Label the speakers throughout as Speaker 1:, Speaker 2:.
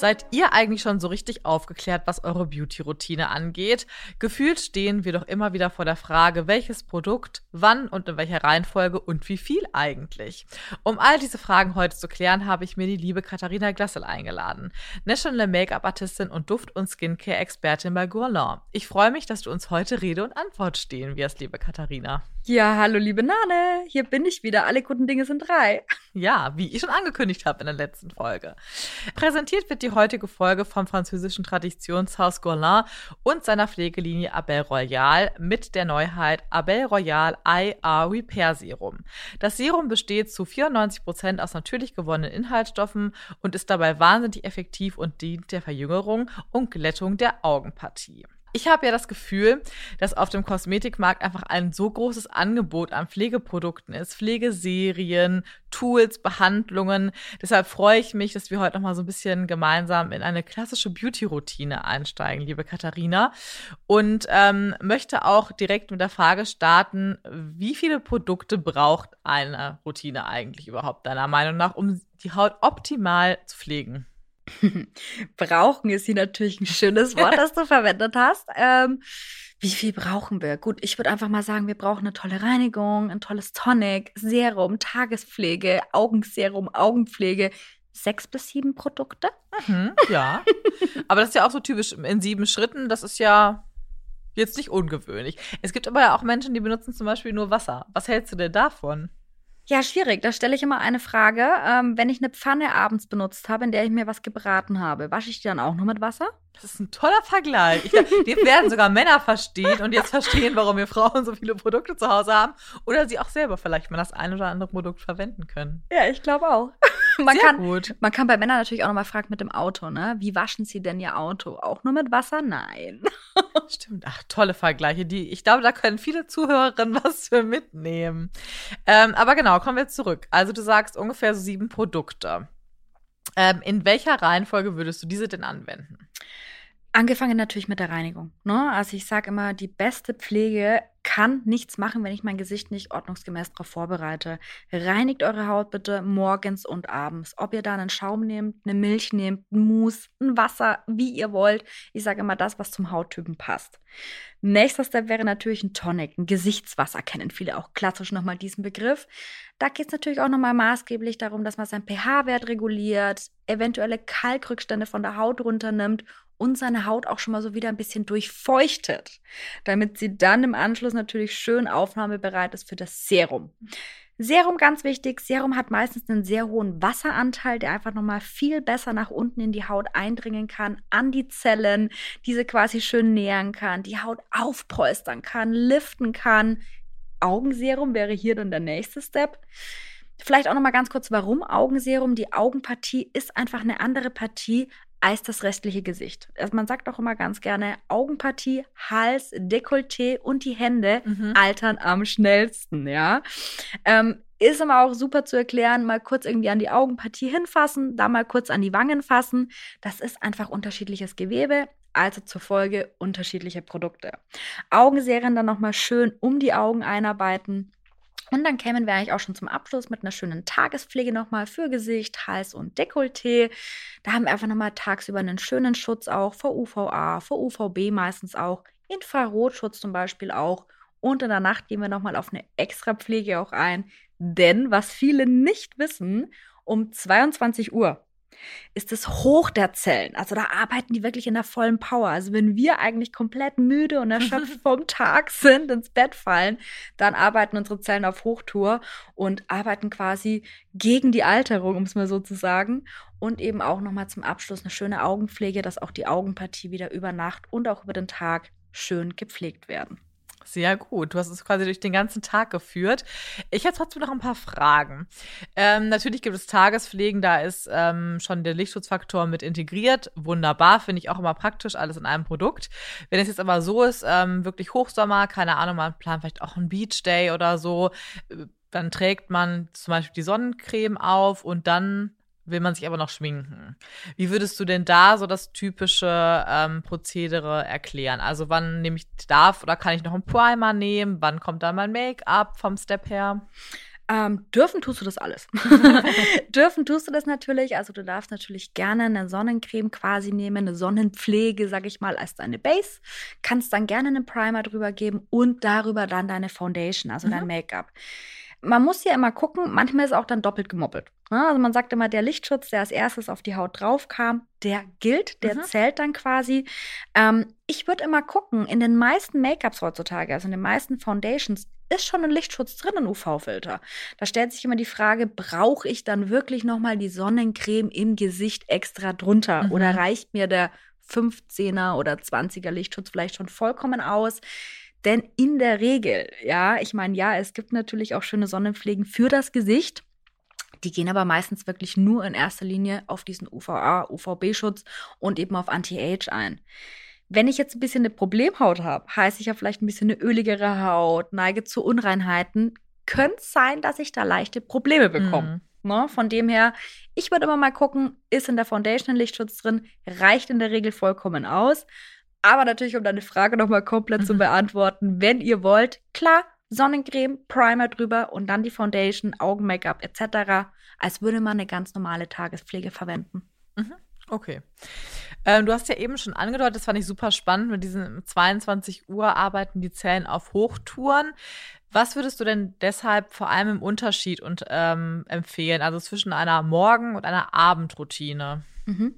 Speaker 1: Seid ihr eigentlich schon so richtig aufgeklärt, was eure Beauty-Routine angeht? Gefühlt stehen wir doch immer wieder vor der Frage, welches Produkt, wann und in welcher Reihenfolge und wie viel eigentlich. Um all diese Fragen heute zu klären, habe ich mir die liebe Katharina Glassel eingeladen. National Make-up-Artistin und Duft- und Skincare-Expertin bei Guerlain. Ich freue mich, dass du uns heute Rede und Antwort stehen wirst, liebe Katharina.
Speaker 2: Ja, hallo liebe Nane, hier bin ich wieder. Alle guten Dinge sind drei.
Speaker 1: Ja, wie ich schon angekündigt habe in der letzten Folge. Präsentiert wird die heutige Folge vom französischen Traditionshaus Guerlain und seiner Pflegelinie Abel Royal mit der Neuheit Abel Royal IA Repair Serum. Das Serum besteht zu 94 Prozent aus natürlich gewonnenen Inhaltsstoffen und ist dabei wahnsinnig effektiv und dient der Verjüngerung und Glättung der Augenpartie. Ich habe ja das Gefühl, dass auf dem Kosmetikmarkt einfach ein so großes Angebot an Pflegeprodukten ist, Pflegeserien, Tools, Behandlungen. Deshalb freue ich mich, dass wir heute noch mal so ein bisschen gemeinsam in eine klassische Beauty-Routine einsteigen, liebe Katharina. Und ähm, möchte auch direkt mit der Frage starten, wie viele Produkte braucht eine Routine eigentlich überhaupt deiner Meinung nach, um die Haut optimal zu pflegen?
Speaker 2: brauchen ist hier natürlich ein schönes Wort, das du verwendet hast. Ähm, wie viel brauchen wir? Gut, ich würde einfach mal sagen, wir brauchen eine tolle Reinigung, ein tolles Tonic, Serum, Tagespflege, Augenserum, Augenpflege. Sechs bis sieben Produkte?
Speaker 1: Mhm, ja. aber das ist ja auch so typisch in sieben Schritten. Das ist ja jetzt nicht ungewöhnlich. Es gibt aber ja auch Menschen, die benutzen zum Beispiel nur Wasser. Was hältst du denn davon?
Speaker 2: Ja, schwierig. Da stelle ich immer eine Frage. Ähm, wenn ich eine Pfanne abends benutzt habe, in der ich mir was gebraten habe, wasche ich die dann auch nur mit Wasser?
Speaker 1: Das ist ein toller Vergleich. Ich, die werden sogar Männer verstehen und jetzt verstehen, warum wir Frauen so viele Produkte zu Hause haben oder sie auch selber vielleicht mal das ein oder andere Produkt verwenden können.
Speaker 2: Ja, ich glaube auch. Man
Speaker 1: Sehr
Speaker 2: kann,
Speaker 1: gut.
Speaker 2: man kann bei Männern natürlich auch nochmal fragen mit dem Auto, ne? Wie waschen sie denn ihr Auto? Auch nur mit Wasser? Nein.
Speaker 1: Stimmt. Ach, tolle Vergleiche. Die, ich glaube, da können viele Zuhörerinnen was für mitnehmen. Ähm, aber genau, kommen wir zurück. Also du sagst ungefähr so sieben Produkte. Ähm, in welcher Reihenfolge würdest du diese denn anwenden?
Speaker 2: Angefangen natürlich mit der Reinigung. Ne? Also ich sage immer, die beste Pflege kann nichts machen, wenn ich mein Gesicht nicht ordnungsgemäß darauf vorbereite. Reinigt eure Haut bitte morgens und abends. Ob ihr da einen Schaum nehmt, eine Milch nehmt, ein Mousse, ein Wasser, wie ihr wollt. Ich sage immer das, was zum Hauttypen passt. Nächster Step wäre natürlich ein Tonic, ein Gesichtswasser, kennen viele auch klassisch nochmal diesen Begriff. Da geht es natürlich auch nochmal maßgeblich darum, dass man seinen pH-Wert reguliert, eventuelle Kalkrückstände von der Haut runternimmt und seine Haut auch schon mal so wieder ein bisschen durchfeuchtet, damit sie dann im Anschluss natürlich schön aufnahmebereit ist für das Serum. Serum ganz wichtig. Serum hat meistens einen sehr hohen Wasseranteil, der einfach nochmal viel besser nach unten in die Haut eindringen kann, an die Zellen, diese quasi schön nähern kann, die Haut aufpolstern kann, liften kann. Augenserum wäre hier dann der nächste Step. Vielleicht auch noch mal ganz kurz, warum Augenserum? Die Augenpartie ist einfach eine andere Partie als das restliche Gesicht. Also man sagt auch immer ganz gerne, Augenpartie, Hals, Dekolleté und die Hände
Speaker 1: Mhm.
Speaker 2: altern am schnellsten, ja. Ähm, ist aber auch super zu erklären, mal kurz irgendwie an die Augenpartie hinfassen, da mal kurz an die Wangen fassen. Das ist einfach unterschiedliches Gewebe, also zur Folge unterschiedliche Produkte. Augenserien dann nochmal schön um die Augen einarbeiten. Und dann kämen wir eigentlich auch schon zum Abschluss mit einer schönen Tagespflege nochmal für Gesicht, Hals und Dekolleté. Da haben wir einfach nochmal tagsüber einen schönen Schutz auch vor UVA, vor UVB meistens auch, Infrarotschutz zum Beispiel auch. Und in der Nacht gehen wir nochmal auf eine extra Pflege auch ein. Denn was viele nicht wissen, um 22 Uhr ist es hoch der Zellen. Also da arbeiten die wirklich in der vollen Power. Also wenn wir eigentlich komplett müde und erschöpft vom Tag sind, ins Bett fallen, dann arbeiten unsere Zellen auf Hochtour und arbeiten quasi gegen die Alterung, um es mal so zu sagen. Und eben auch nochmal zum Abschluss eine schöne Augenpflege, dass auch die Augenpartie wieder über Nacht und auch über den Tag schön gepflegt werden.
Speaker 1: Sehr gut. Du hast es quasi durch den ganzen Tag geführt. Ich hätte trotzdem noch ein paar Fragen. Ähm, natürlich gibt es Tagespflegen, da ist ähm, schon der Lichtschutzfaktor mit integriert. Wunderbar, finde ich auch immer praktisch, alles in einem Produkt. Wenn es jetzt aber so ist, ähm, wirklich Hochsommer, keine Ahnung, man plant vielleicht auch einen Beach Day oder so, äh, dann trägt man zum Beispiel die Sonnencreme auf und dann will man sich aber noch schminken. Wie würdest du denn da so das typische ähm, Prozedere erklären? Also wann nehme ich darf oder kann ich noch einen Primer nehmen? Wann kommt da mein Make-up vom Step her?
Speaker 2: Ähm, dürfen tust du das alles. dürfen tust du das natürlich. Also du darfst natürlich gerne eine Sonnencreme quasi nehmen, eine Sonnenpflege, sag ich mal, als deine Base. Kannst dann gerne einen Primer drüber geben und darüber dann deine Foundation, also mhm. dein Make-up man muss ja immer gucken, manchmal ist auch dann doppelt gemoppelt. Ne? Also man sagt immer, der Lichtschutz, der als erstes auf die Haut drauf kam, der gilt, der mhm. zählt dann quasi. Ähm, ich würde immer gucken, in den meisten Make-ups heutzutage, also in den meisten Foundations, ist schon ein Lichtschutz drin, ein UV-Filter. Da stellt sich immer die Frage, brauche ich dann wirklich nochmal die Sonnencreme im Gesicht extra drunter? Mhm. Oder reicht mir der 15er oder 20er Lichtschutz vielleicht schon vollkommen aus? Denn in der Regel, ja, ich meine, ja, es gibt natürlich auch schöne Sonnenpflegen für das Gesicht. Die gehen aber meistens wirklich nur in erster Linie auf diesen UVA, UVB-Schutz und eben auf Anti-Age ein. Wenn ich jetzt ein bisschen eine Problemhaut habe, heißt ich habe vielleicht ein bisschen eine öligere Haut, neige zu Unreinheiten, könnte es sein, dass ich da leichte Probleme bekomme. Mhm. Ne? Von dem her, ich würde immer mal gucken, ist in der Foundation ein Lichtschutz drin, reicht in der Regel vollkommen aus. Aber natürlich, um deine Frage nochmal komplett zu mhm. beantworten, wenn ihr wollt, klar, Sonnencreme, Primer drüber und dann die Foundation, Augen-Make-up etc., als würde man eine ganz normale Tagespflege verwenden.
Speaker 1: Mhm. Okay. Ähm, du hast ja eben schon angedeutet, das fand ich super spannend, mit diesen 22 Uhr arbeiten die Zellen auf Hochtouren. Was würdest du denn deshalb vor allem im Unterschied und, ähm, empfehlen, also zwischen einer Morgen- und einer Abendroutine?
Speaker 2: Mhm.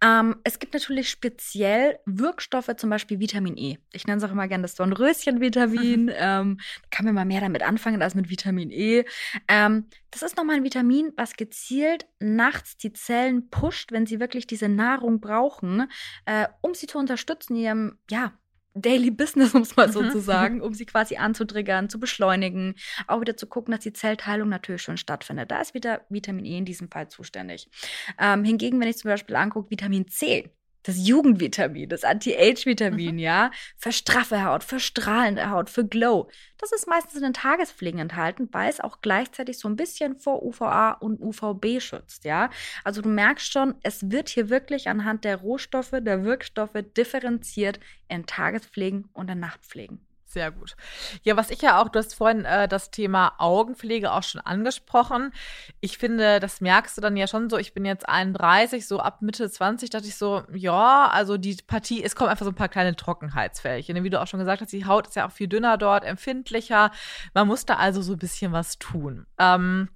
Speaker 2: Ähm, es gibt natürlich speziell Wirkstoffe, zum Beispiel Vitamin E. Ich nenne es auch immer gerne das Dornröschen-Vitamin. ähm, kann man mal mehr damit anfangen als mit Vitamin E. Ähm, das ist nochmal ein Vitamin, was gezielt nachts die Zellen pusht, wenn sie wirklich diese Nahrung brauchen, äh, um sie zu unterstützen, ihrem, ja, Daily Business, um es mal so zu sagen, um sie quasi anzutriggern, zu beschleunigen, auch wieder zu gucken, dass die Zellteilung natürlich schon stattfindet. Da ist wieder Vitamin E in diesem Fall zuständig. Ähm, hingegen, wenn ich zum Beispiel angucke, Vitamin C, das Jugendvitamin, das Anti-Age-Vitamin, mhm. ja, für straffe Haut, für strahlende Haut, für Glow. Das ist meistens in den Tagespflegen enthalten, weil es auch gleichzeitig so ein bisschen vor UVA und UVB schützt, ja. Also du merkst schon, es wird hier wirklich anhand der Rohstoffe, der Wirkstoffe differenziert in Tagespflegen und in Nachtpflegen.
Speaker 1: Sehr gut. Ja, was ich ja auch, du hast vorhin äh, das Thema Augenpflege auch schon angesprochen. Ich finde, das merkst du dann ja schon so. Ich bin jetzt 31, so ab Mitte 20 dachte ich so, ja, also die Partie, es kommen einfach so ein paar kleine Trockenheitsfältchen. Wie du auch schon gesagt hast, die Haut ist ja auch viel dünner dort, empfindlicher. Man muss da also so ein bisschen was tun. Ähm,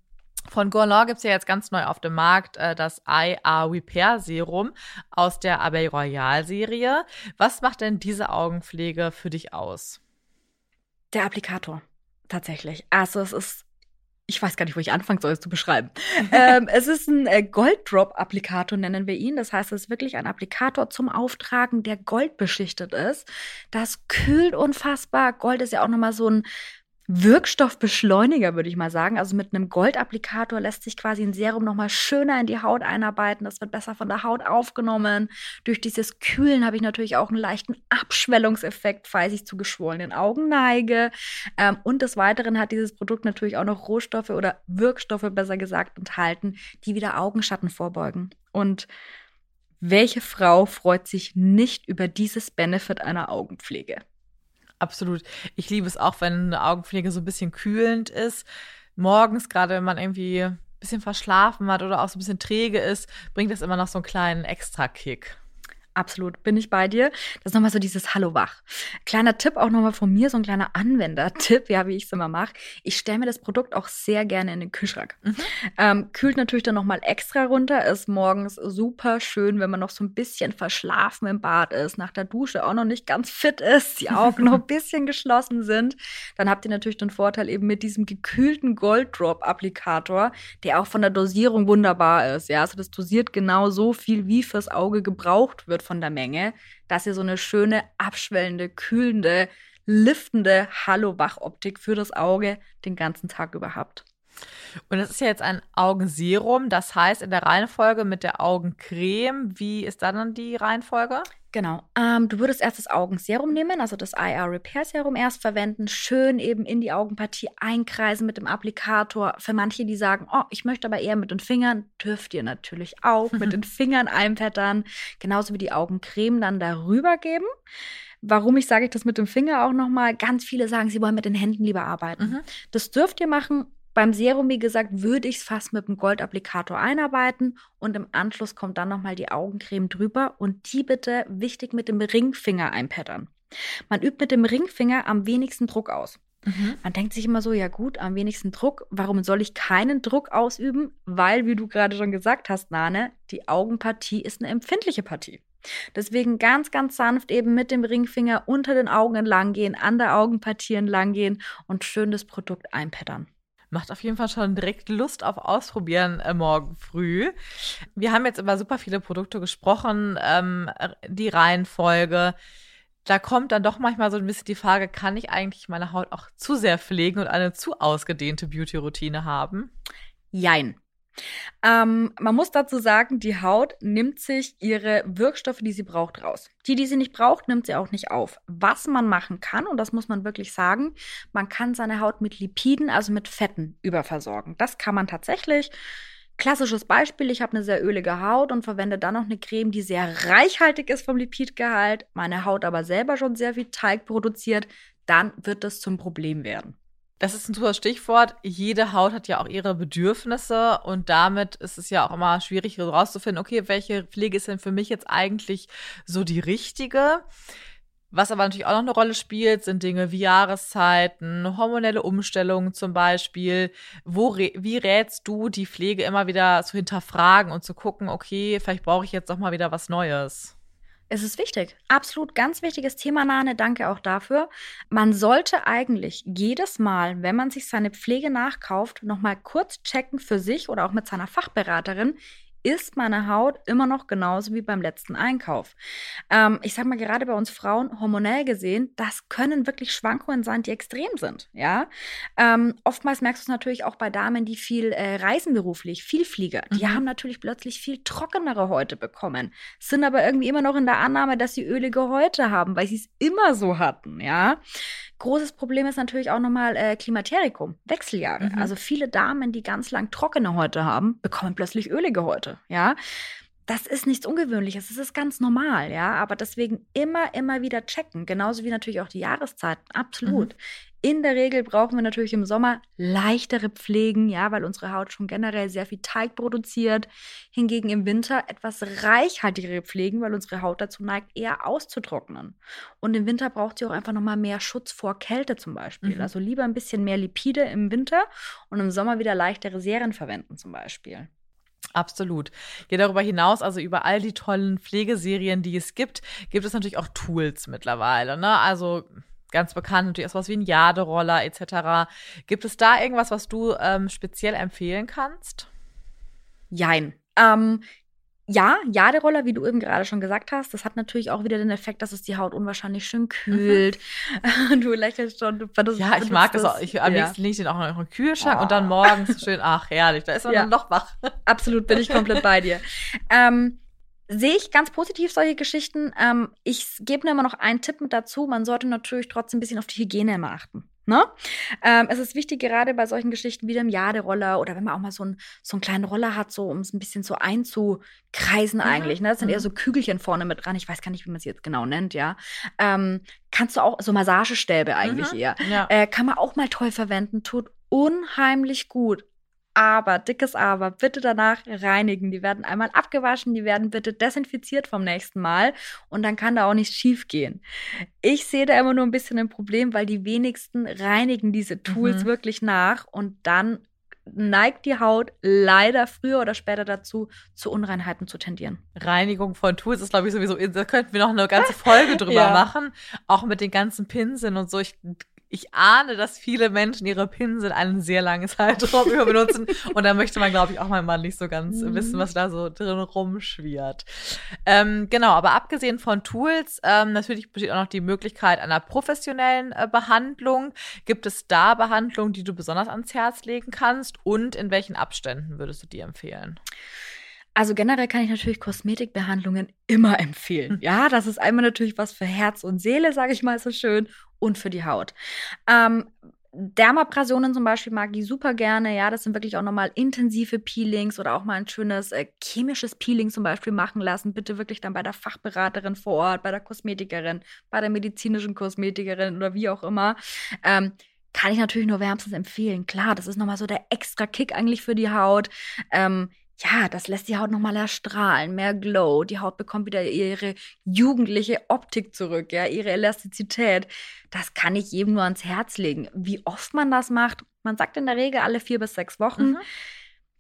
Speaker 1: von Gourland gibt es ja jetzt ganz neu auf dem Markt äh, das IA Repair Serum aus der Abeille Royal Serie. Was macht denn diese Augenpflege für dich aus?
Speaker 2: Der Applikator, tatsächlich. Also es ist, ich weiß gar nicht, wo ich anfangen soll, es zu beschreiben. ähm, es ist ein äh, Golddrop-Applikator, nennen wir ihn. Das heißt, es ist wirklich ein Applikator zum Auftragen, der goldbeschichtet ist. Das kühlt unfassbar. Gold ist ja auch nochmal so ein Wirkstoffbeschleuniger, würde ich mal sagen. Also mit einem Goldapplikator lässt sich quasi ein Serum nochmal schöner in die Haut einarbeiten. Das wird besser von der Haut aufgenommen. Durch dieses Kühlen habe ich natürlich auch einen leichten Abschwellungseffekt, falls ich zu geschwollenen Augen neige. Ähm, und des Weiteren hat dieses Produkt natürlich auch noch Rohstoffe oder Wirkstoffe, besser gesagt, enthalten, die wieder Augenschatten vorbeugen. Und welche Frau freut sich nicht über dieses Benefit einer Augenpflege?
Speaker 1: Absolut. Ich liebe es auch, wenn eine Augenpflege so ein bisschen kühlend ist. Morgens, gerade wenn man irgendwie ein bisschen verschlafen hat oder auch so ein bisschen träge ist, bringt das immer noch so einen kleinen Extra-Kick.
Speaker 2: Absolut, bin ich bei dir. Das ist nochmal so dieses Hallo wach. Kleiner Tipp auch nochmal von mir, so ein kleiner Anwender-Tipp, ja, wie ich es immer mache. Ich stelle mir das Produkt auch sehr gerne in den Kühlschrank. Mhm. Ähm, kühlt natürlich dann nochmal extra runter, ist morgens super schön, wenn man noch so ein bisschen verschlafen im Bad ist, nach der Dusche auch noch nicht ganz fit ist, die Augen noch ein bisschen geschlossen sind. Dann habt ihr natürlich den Vorteil eben mit diesem gekühlten Golddrop-Applikator, der auch von der Dosierung wunderbar ist. Ja, also das dosiert genau so viel, wie fürs Auge gebraucht wird von der Menge, dass ihr so eine schöne, abschwellende, kühlende, liftende Hallo-Wach-Optik für das Auge den ganzen Tag über habt.
Speaker 1: Und das ist ja jetzt ein Augenserum, das heißt in der Reihenfolge mit der Augencreme. Wie ist da dann die Reihenfolge?
Speaker 2: Genau. Ähm, du würdest erst das Augenserum nehmen, also das IR Repair Serum erst verwenden, schön eben in die Augenpartie einkreisen mit dem Applikator. Für manche, die sagen, oh, ich möchte aber eher mit den Fingern, dürft ihr natürlich auch mit den Fingern einpattern. Genauso wie die Augencreme dann darüber geben. Warum ich sage ich das mit dem Finger auch nochmal? Ganz viele sagen, sie wollen mit den Händen lieber arbeiten.
Speaker 1: Mhm.
Speaker 2: Das dürft ihr machen. Beim Serum, wie gesagt, würde ich es fast mit dem Goldapplikator einarbeiten und im Anschluss kommt dann nochmal die Augencreme drüber und die bitte wichtig mit dem Ringfinger einpattern. Man übt mit dem Ringfinger am wenigsten Druck aus.
Speaker 1: Mhm.
Speaker 2: Man denkt sich immer so, ja gut, am wenigsten Druck. Warum soll ich keinen Druck ausüben? Weil, wie du gerade schon gesagt hast, Nane, die Augenpartie ist eine empfindliche Partie. Deswegen ganz, ganz sanft eben mit dem Ringfinger unter den Augen entlang gehen, an der Augenpartie entlang gehen und schön das Produkt einpattern.
Speaker 1: Macht auf jeden Fall schon direkt Lust auf Ausprobieren äh, morgen früh. Wir haben jetzt über super viele Produkte gesprochen, ähm, die Reihenfolge. Da kommt dann doch manchmal so ein bisschen die Frage, kann ich eigentlich meine Haut auch zu sehr pflegen und eine zu ausgedehnte Beauty-Routine haben?
Speaker 2: Jein. Ähm, man muss dazu sagen, die Haut nimmt sich ihre Wirkstoffe, die sie braucht, raus. Die, die sie nicht braucht, nimmt sie auch nicht auf. Was man machen kann, und das muss man wirklich sagen, man kann seine Haut mit Lipiden, also mit Fetten, überversorgen. Das kann man tatsächlich. Klassisches Beispiel, ich habe eine sehr ölige Haut und verwende dann noch eine Creme, die sehr reichhaltig ist vom Lipidgehalt, meine Haut aber selber schon sehr viel Teig produziert, dann wird das zum Problem werden.
Speaker 1: Das ist ein super Stichwort. Jede Haut hat ja auch ihre Bedürfnisse und damit ist es ja auch immer schwierig herauszufinden, okay, welche Pflege ist denn für mich jetzt eigentlich so die richtige? Was aber natürlich auch noch eine Rolle spielt, sind Dinge wie Jahreszeiten, hormonelle Umstellungen zum Beispiel. Wo, wie rätst du, die Pflege immer wieder zu hinterfragen und zu gucken, okay, vielleicht brauche ich jetzt doch mal wieder was Neues?
Speaker 2: Es ist wichtig. Absolut ganz wichtiges Thema, Nane. Danke auch dafür. Man sollte eigentlich jedes Mal, wenn man sich seine Pflege nachkauft, nochmal kurz checken für sich oder auch mit seiner Fachberaterin, ist meine Haut immer noch genauso wie beim letzten Einkauf. Ähm, ich sag mal, gerade bei uns Frauen, hormonell gesehen, das können wirklich Schwankungen sein, die extrem sind. Ja, ähm, oftmals merkst du es natürlich auch bei Damen, die viel äh, reisen beruflich, viel Flieger. Die
Speaker 1: Mhm.
Speaker 2: haben natürlich plötzlich viel trockenere Häute bekommen, sind aber irgendwie immer noch in der Annahme, dass sie ölige Häute haben, weil sie es immer so hatten. Ja, Großes Problem ist natürlich auch nochmal äh, Klimaterikum, Wechseljahre.
Speaker 1: Mhm.
Speaker 2: Also viele Damen, die ganz lang trockene Häute haben, bekommen plötzlich ölige Häute, ja. Das ist nichts Ungewöhnliches, das ist ganz normal, ja. Aber deswegen immer, immer wieder checken. Genauso wie natürlich auch die Jahreszeiten, absolut. In der Regel brauchen wir natürlich im Sommer leichtere Pflegen, ja, weil unsere Haut schon generell sehr viel Teig produziert. Hingegen im Winter etwas reichhaltigere Pflegen, weil unsere Haut dazu neigt, eher auszutrocknen. Und im Winter braucht sie auch einfach nochmal mehr Schutz vor Kälte zum Beispiel.
Speaker 1: Mhm.
Speaker 2: Also lieber ein bisschen mehr Lipide im Winter und im Sommer wieder leichtere Serien verwenden zum Beispiel.
Speaker 1: Absolut. Ja, darüber hinaus, also über all die tollen Pflegeserien, die es gibt, gibt es natürlich auch Tools mittlerweile. Ne? Also ganz bekannt natürlich auch sowas wie ein Jaderoller etc. Gibt es da irgendwas, was du ähm, speziell empfehlen kannst?
Speaker 2: Jein. Ähm, ja, Jaderoller, wie du eben gerade schon gesagt hast, das hat natürlich auch wieder den Effekt, dass es die Haut unwahrscheinlich schön kühlt. du lächelst schon. Du benutzt-
Speaker 1: Ja, ich mag das auch. Ich, am
Speaker 2: ja.
Speaker 1: liebsten lege ich den auch noch im Kühlschrank
Speaker 2: Oh.
Speaker 1: und dann morgens schön, ach herrlich, da ist man
Speaker 2: Ja.
Speaker 1: dann noch wach.
Speaker 2: Absolut, bin ich komplett bei dir. Ähm, Sehe ich ganz positiv solche Geschichten. Ähm, ich gebe nur immer noch einen Tipp mit dazu. Man sollte natürlich trotzdem ein bisschen auf die Hygiene immer achten. Ne? Ähm, es ist wichtig, gerade bei solchen Geschichten wie dem Jaderoller oder wenn man auch mal so, einen so einen kleinen Roller hat, so um es ein bisschen so einzukreisen
Speaker 1: Mhm,
Speaker 2: eigentlich. Ne? Das sind
Speaker 1: mhm.
Speaker 2: eher so Kügelchen vorne mit dran. Ich weiß gar nicht, wie man sie jetzt genau nennt, ja. Ähm, kannst du auch, so Massagestäbe eigentlich
Speaker 1: Mhm.
Speaker 2: eher.
Speaker 1: Ja.
Speaker 2: Äh, kann man auch mal toll verwenden, tut unheimlich gut. Aber, dickes Aber, bitte danach reinigen. Die werden einmal abgewaschen, die werden bitte desinfiziert vom nächsten Mal und dann kann da auch nichts schief gehen. Ich sehe da immer nur ein bisschen ein Problem, weil die wenigsten reinigen diese Tools
Speaker 1: Mhm.
Speaker 2: wirklich nach und dann neigt die Haut leider früher oder später dazu, zu Unreinheiten zu tendieren.
Speaker 1: Reinigung von Tools ist, glaube ich, sowieso, da könnten wir noch eine ganze Folge drüber
Speaker 2: Ja.
Speaker 1: machen. Auch mit den ganzen Pinseln und so. Ich, ich ahne, dass viele Menschen ihre Pinsel einen sehr langen Zeitraum über benutzen. Und da möchte man, glaube ich, auch mal nicht so ganz
Speaker 2: Mhm.
Speaker 1: wissen, was da so drin rumschwirrt. Ähm, genau, aber abgesehen von Tools, ähm, natürlich besteht auch noch die Möglichkeit einer professionellen äh, Behandlung. Gibt es da Behandlungen, die du besonders ans Herz legen kannst? Und in welchen Abständen würdest du die empfehlen?
Speaker 2: Also generell kann ich natürlich Kosmetikbehandlungen immer empfehlen.
Speaker 1: Hm.
Speaker 2: Ja, das ist einmal natürlich was für Herz und Seele, sage ich mal so schön, und für die Haut. Ähm, Dermabrasionen zum Beispiel mag ich super gerne. Ja, das sind wirklich auch nochmal intensive Peelings oder auch mal ein schönes äh, chemisches Peeling zum Beispiel machen lassen. Bitte wirklich dann bei der Fachberaterin vor Ort, bei der Kosmetikerin, bei der medizinischen Kosmetikerin oder wie auch immer. Ähm, kann ich natürlich nur wärmstens empfehlen. Klar, das ist nochmal so der extra Kick eigentlich für die Haut. Ähm, ja, das lässt die Haut nochmal erstrahlen, mehr Glow. Die Haut bekommt wieder ihre jugendliche Optik zurück, ja, ihre Elastizität. Das kann ich jedem nur ans Herz legen. Wie oft man das macht, man sagt in der Regel alle vier bis sechs Wochen.
Speaker 1: Mhm.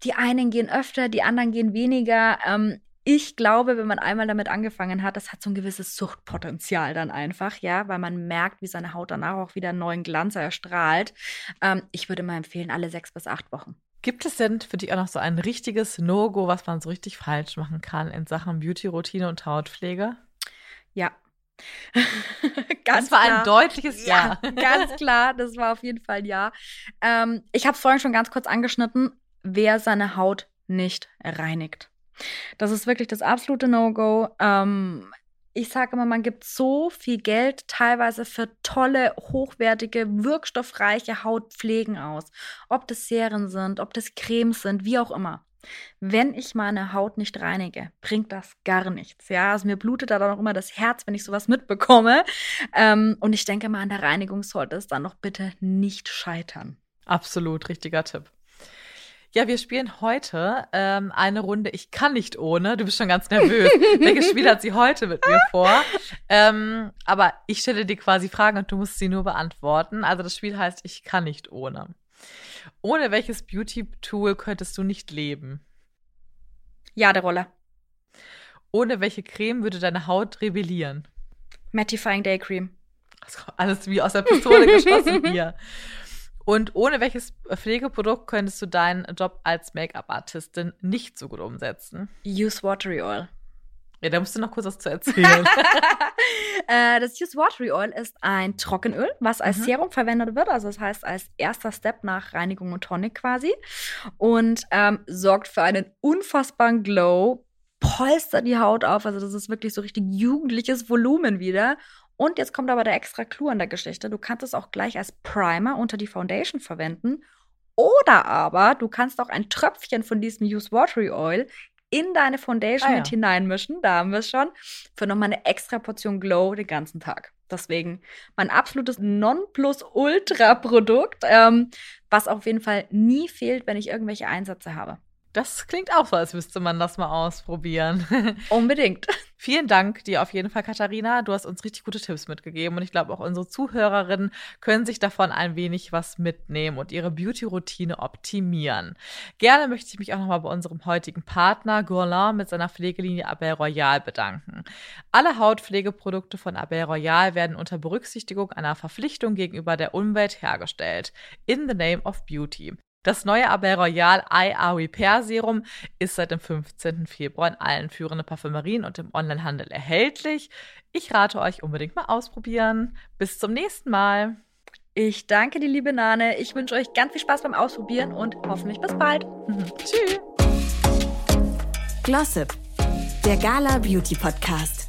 Speaker 2: Die einen gehen öfter, die anderen gehen weniger. Ähm, ich glaube, wenn man einmal damit angefangen hat, das hat so ein gewisses Suchtpotenzial dann einfach, ja, weil man merkt, wie seine Haut danach auch wieder einen neuen Glanz erstrahlt. Ähm, ich würde mal empfehlen, alle sechs bis acht Wochen.
Speaker 1: Gibt es denn für dich auch noch so ein richtiges No-Go, was man so richtig falsch machen kann in Sachen Beauty-Routine und Hautpflege?
Speaker 2: Ja.
Speaker 1: das war
Speaker 2: klar.
Speaker 1: ein deutliches Ja.
Speaker 2: ganz klar, das war auf jeden Fall Ja. Ähm, ich habe es vorhin schon ganz kurz angeschnitten, wer seine Haut nicht reinigt. Das ist wirklich das absolute No-Go. Ähm, ich sage immer, man gibt so viel Geld teilweise für tolle, hochwertige, wirkstoffreiche Hautpflegen aus. Ob das Serien sind, ob das Cremes sind, wie auch immer. Wenn ich meine Haut nicht reinige, bringt das gar nichts. Ja, also mir blutet da dann auch immer das Herz, wenn ich sowas mitbekomme. Ähm, und ich denke mal, an der Reinigung sollte es dann noch bitte nicht scheitern.
Speaker 1: Absolut, richtiger Tipp. Ja, wir spielen heute ähm, eine Runde Ich kann nicht ohne. Du bist schon ganz nervös. Welches Spiel hat sie heute mit mir vor? Ähm, aber ich stelle dir quasi Fragen und du musst sie nur beantworten. Also das Spiel heißt Ich kann nicht ohne. Ohne welches Beauty-Tool könntest du nicht leben?
Speaker 2: Ja, der Roller.
Speaker 1: Ohne welche Creme würde deine Haut rebellieren?
Speaker 2: Mattifying Day Cream.
Speaker 1: Alles wie aus der Pistole geschossen hier. Und ohne welches Pflegeprodukt könntest du deinen Job als Make-up-Artistin nicht so gut umsetzen?
Speaker 2: Use Watery Oil.
Speaker 1: Ja, da musst du noch kurz was zu erzählen.
Speaker 2: äh, das Use Watery Oil ist ein Trockenöl, was als
Speaker 1: Mhm.
Speaker 2: Serum verwendet wird. Also das heißt als erster Step nach Reinigung und Tonic quasi. Und ähm, sorgt für einen unfassbaren Glow, polstert die Haut auf. Also das ist wirklich so richtig jugendliches Volumen wieder. Und jetzt kommt aber der extra Clou an der Geschichte. Du kannst es auch gleich als Primer unter die Foundation verwenden. Oder aber du kannst auch ein Tröpfchen von diesem Use Watery Oil in deine Foundation
Speaker 1: Ah ja.
Speaker 2: mit hineinmischen. Da haben wir es schon. Für nochmal eine extra Portion Glow den ganzen Tag. Deswegen mein absolutes Nonplusultra-Produkt, ähm, was auf jeden Fall nie fehlt, wenn ich irgendwelche Einsätze habe.
Speaker 1: Das klingt auch so, als müsste man das mal ausprobieren.
Speaker 2: Unbedingt.
Speaker 1: Vielen Dank dir auf jeden Fall, Katharina. Du hast uns richtig gute Tipps mitgegeben und ich glaube auch unsere Zuhörerinnen können sich davon ein wenig was mitnehmen und ihre Beauty-Routine optimieren. Gerne möchte ich mich auch nochmal bei unserem heutigen Partner Gourlin mit seiner Pflegelinie Abel Royal bedanken. Alle Hautpflegeprodukte von Abel Royal werden unter Berücksichtigung einer Verpflichtung gegenüber der Umwelt hergestellt. In the name of beauty. Das neue Abel Royal IA Repair Serum ist seit dem 15. Februar in allen führenden Parfümerien und im Onlinehandel erhältlich. Ich rate euch unbedingt mal ausprobieren. Bis zum nächsten Mal.
Speaker 2: Ich danke dir, liebe Nane. Ich wünsche euch ganz viel Spaß beim Ausprobieren und hoffentlich bis bald.
Speaker 1: Tschüss.
Speaker 3: Glossip, der Gala Beauty Podcast.